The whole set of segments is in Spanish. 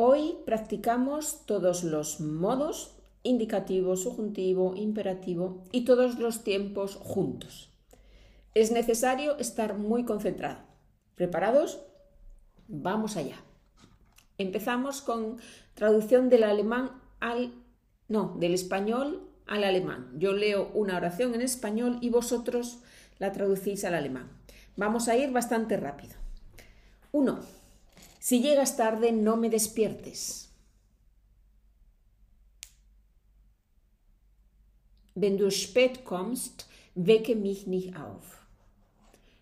Hoy practicamos todos los modos, indicativo, subjuntivo, imperativo y todos los tiempos juntos. Es necesario estar muy concentrado. ¿Preparados? Vamos allá. Empezamos con traducción del alemán al... no, del español al alemán. Yo leo una oración en español y vosotros la traducís al alemán. Vamos a ir bastante rápido. 1. Si llegas tarde, no me despiertes. Wenn du spät kommst, wecke mich nicht auf.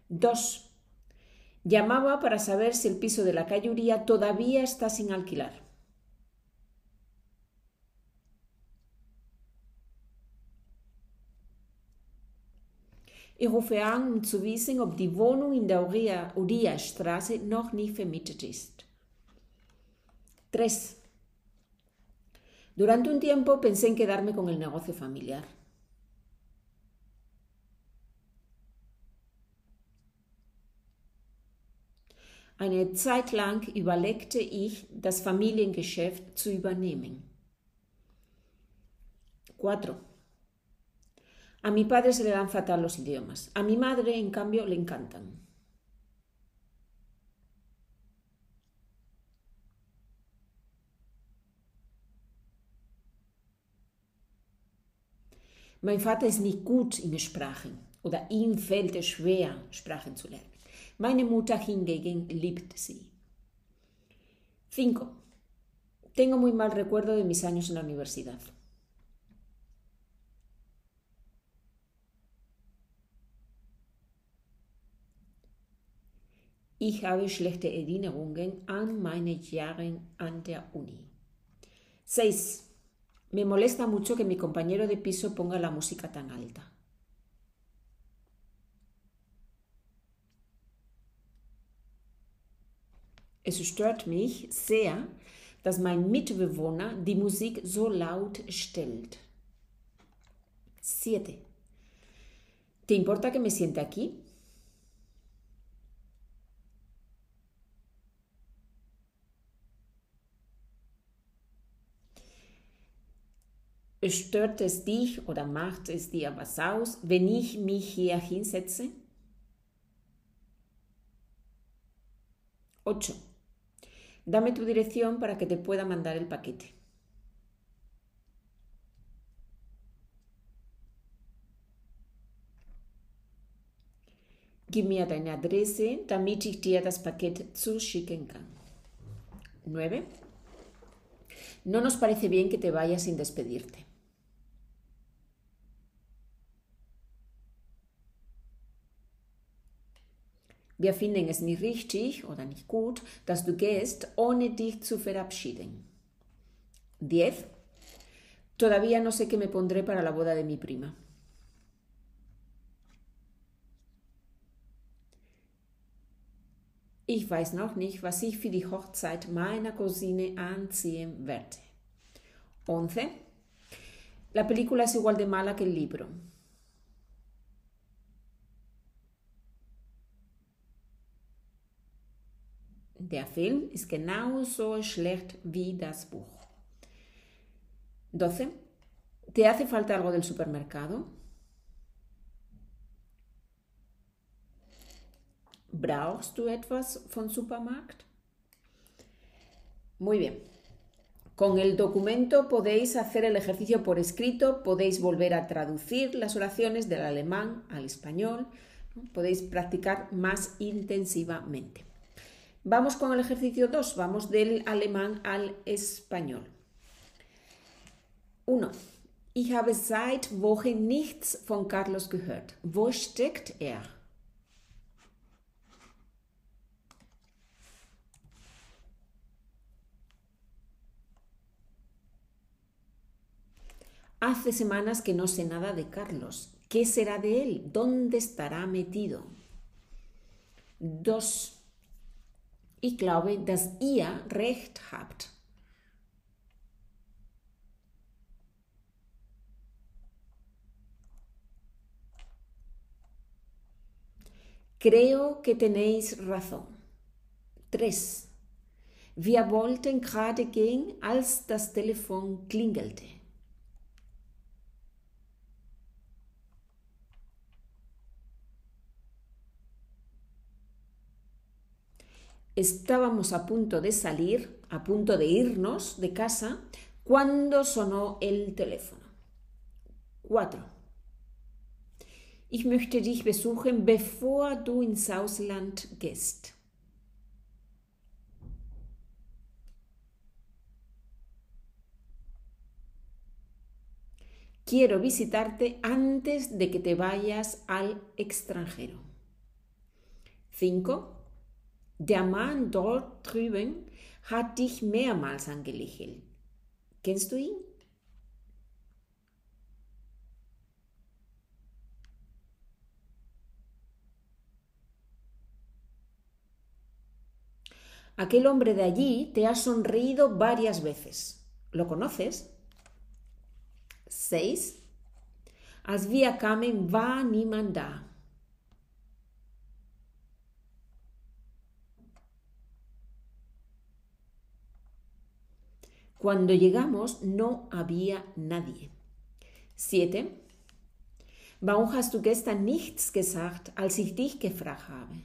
2. Llamaba para saber si el piso de la calle todavía está sin alquilar. Ich rufe an, um zu wissen, ob die Wohnung in der Uriah-Straße noch nicht vermietet ist. 3. Durante un tiempo pensé en quedarme con el negocio familiar. Eine Zeit lang überlegte ich, das Familiengeschäft zu übernehmen. 4. A mi padre se le dan fatal los idiomas. A mi madre, en cambio, le encantan. Mein Vater ist nicht gut in Sprachen oder ihm fällt es schwer, Sprachen zu lernen. Meine Mutter hingegen liebt sie. 5. Tengo muy mal recuerdo de mis años en la universidad. Ich habe schlechte Erinnerungen an meine Jahre an der Uni. 6. Me molesta mucho que mi compañero de piso ponga la música tan alta. Es stört mich sehr, dass mein Mitbewohner die Musik so laut stellt. 7. ¿Te importa que me siente aquí? Stört es dich oder macht es dir was aus, wenn ich mich hier hinsetze? 8. Dame tu dirección para que te pueda mandar el paquete. Gib mir deine Adresse, damit ich dir das Paket zuschicken kann. 9. No nos parece bien que te vayas sin despedirte. Wir finden es nicht richtig oder nicht gut, dass du gehst, ohne dich zu verabschieden. 10. Todavía no sé qué me pondré para la boda de mi prima. Ich weiß noch nicht, was ich für die Hochzeit meiner Cousine anziehen werde. 11. La película es igual de mala que el libro. Der Film ist genauso schlecht wie das Buch. 12. ¿Te hace falta algo del supermercado? ¿Brauchst du etwas vom Supermarkt? Muy bien. Con el documento podéis hacer el ejercicio por escrito, podéis volver a traducir las oraciones del alemán al español, podéis practicar más intensivamente. Vamos con el ejercicio 2, vamos del alemán al español. 1. Ich habe seit Wochen nichts von Carlos gehört. Wo steckt er? Hace semanas que no sé nada de Carlos. ¿Qué será de él? ¿Dónde estará metido? 2. Ich glaube, dass ihr recht habt. Creo que tenéis razón. 3. Wir wollten gerade gehen, als das Telefon klingelte. Estábamos a punto de salir, a punto de irnos de casa, cuando sonó el teléfono. 4. Ich möchte dich besuchen, bevor du ins Ausland gehst. Quiero visitarte antes de que te vayas al extranjero. 5. Der Mann dort drüben hat dich mehrmals angelächelt. Kennst du ihn? Aquel hombre de allí te ha sonreído varias veces. ¿Lo conoces? 6. Als wir kamen, war niemand da. Cuando llegamos no había nadie. 7. Warum hast du gestern nichts gesagt, als ich dich gefragt habe?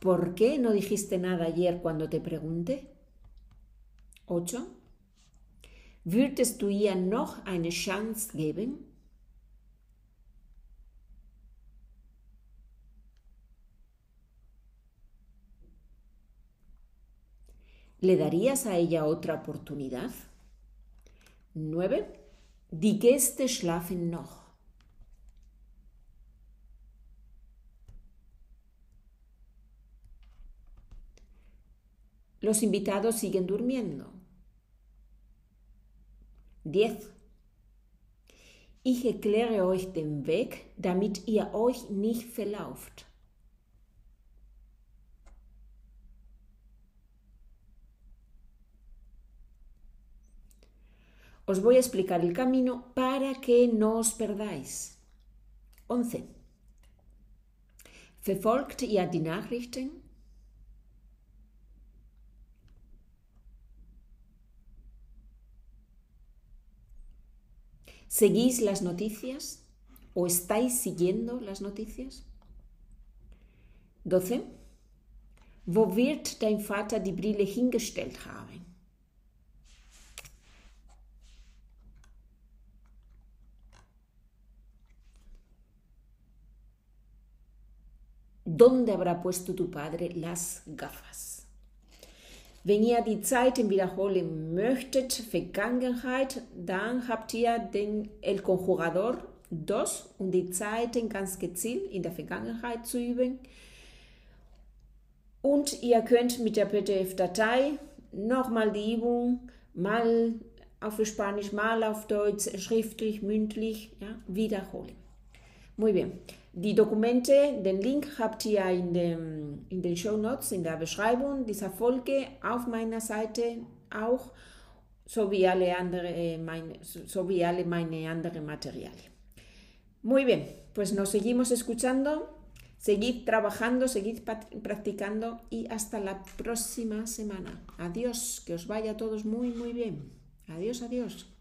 ¿Por qué no dijiste nada ayer cuando te pregunté? 8. Würdest du ihr noch eine Chance geben? ¿Le darías a ella otra oportunidad? 9. Die Gäste schlafen noch. Los invitados siguen durmiendo. 10. Ich erkläre euch den Weg, damit ihr euch nicht verlauft. Os voy a explicar el camino para que no os perdáis. 11. Verfolgt ihr die Nachrichten? ¿Seguís las noticias o estáis siguiendo las noticias? 12. Wo wird dein Vater die Brille hingestellt haben? ¿Dónde habrá puesto tu padre las gafas? Wenn ihr die Zeiten wiederholen möchtet, Vergangenheit, dann habt ihr den El Conjugador dos, um die Zeiten ganz gezielt in der Vergangenheit zu üben. Und ihr könnt mit der PDF-Datei nochmal die Übung mal auf Spanisch, mal auf Deutsch, schriftlich, mündlich ja, wiederholen. Muy bien. Die Dokumente, den Link habt ihr in, dem, in den Show Notes, in der Beschreibung dieser Folge auf meiner Seite auch, sowie alle, andere, äh, meine, sowie alle meine anderen Materialien. Muy bien, pues nos seguimos escuchando, seguid trabajando, seguid practicando y hasta la próxima semana. Adiós, que os vaya a todos muy, muy bien. Adiós, adiós.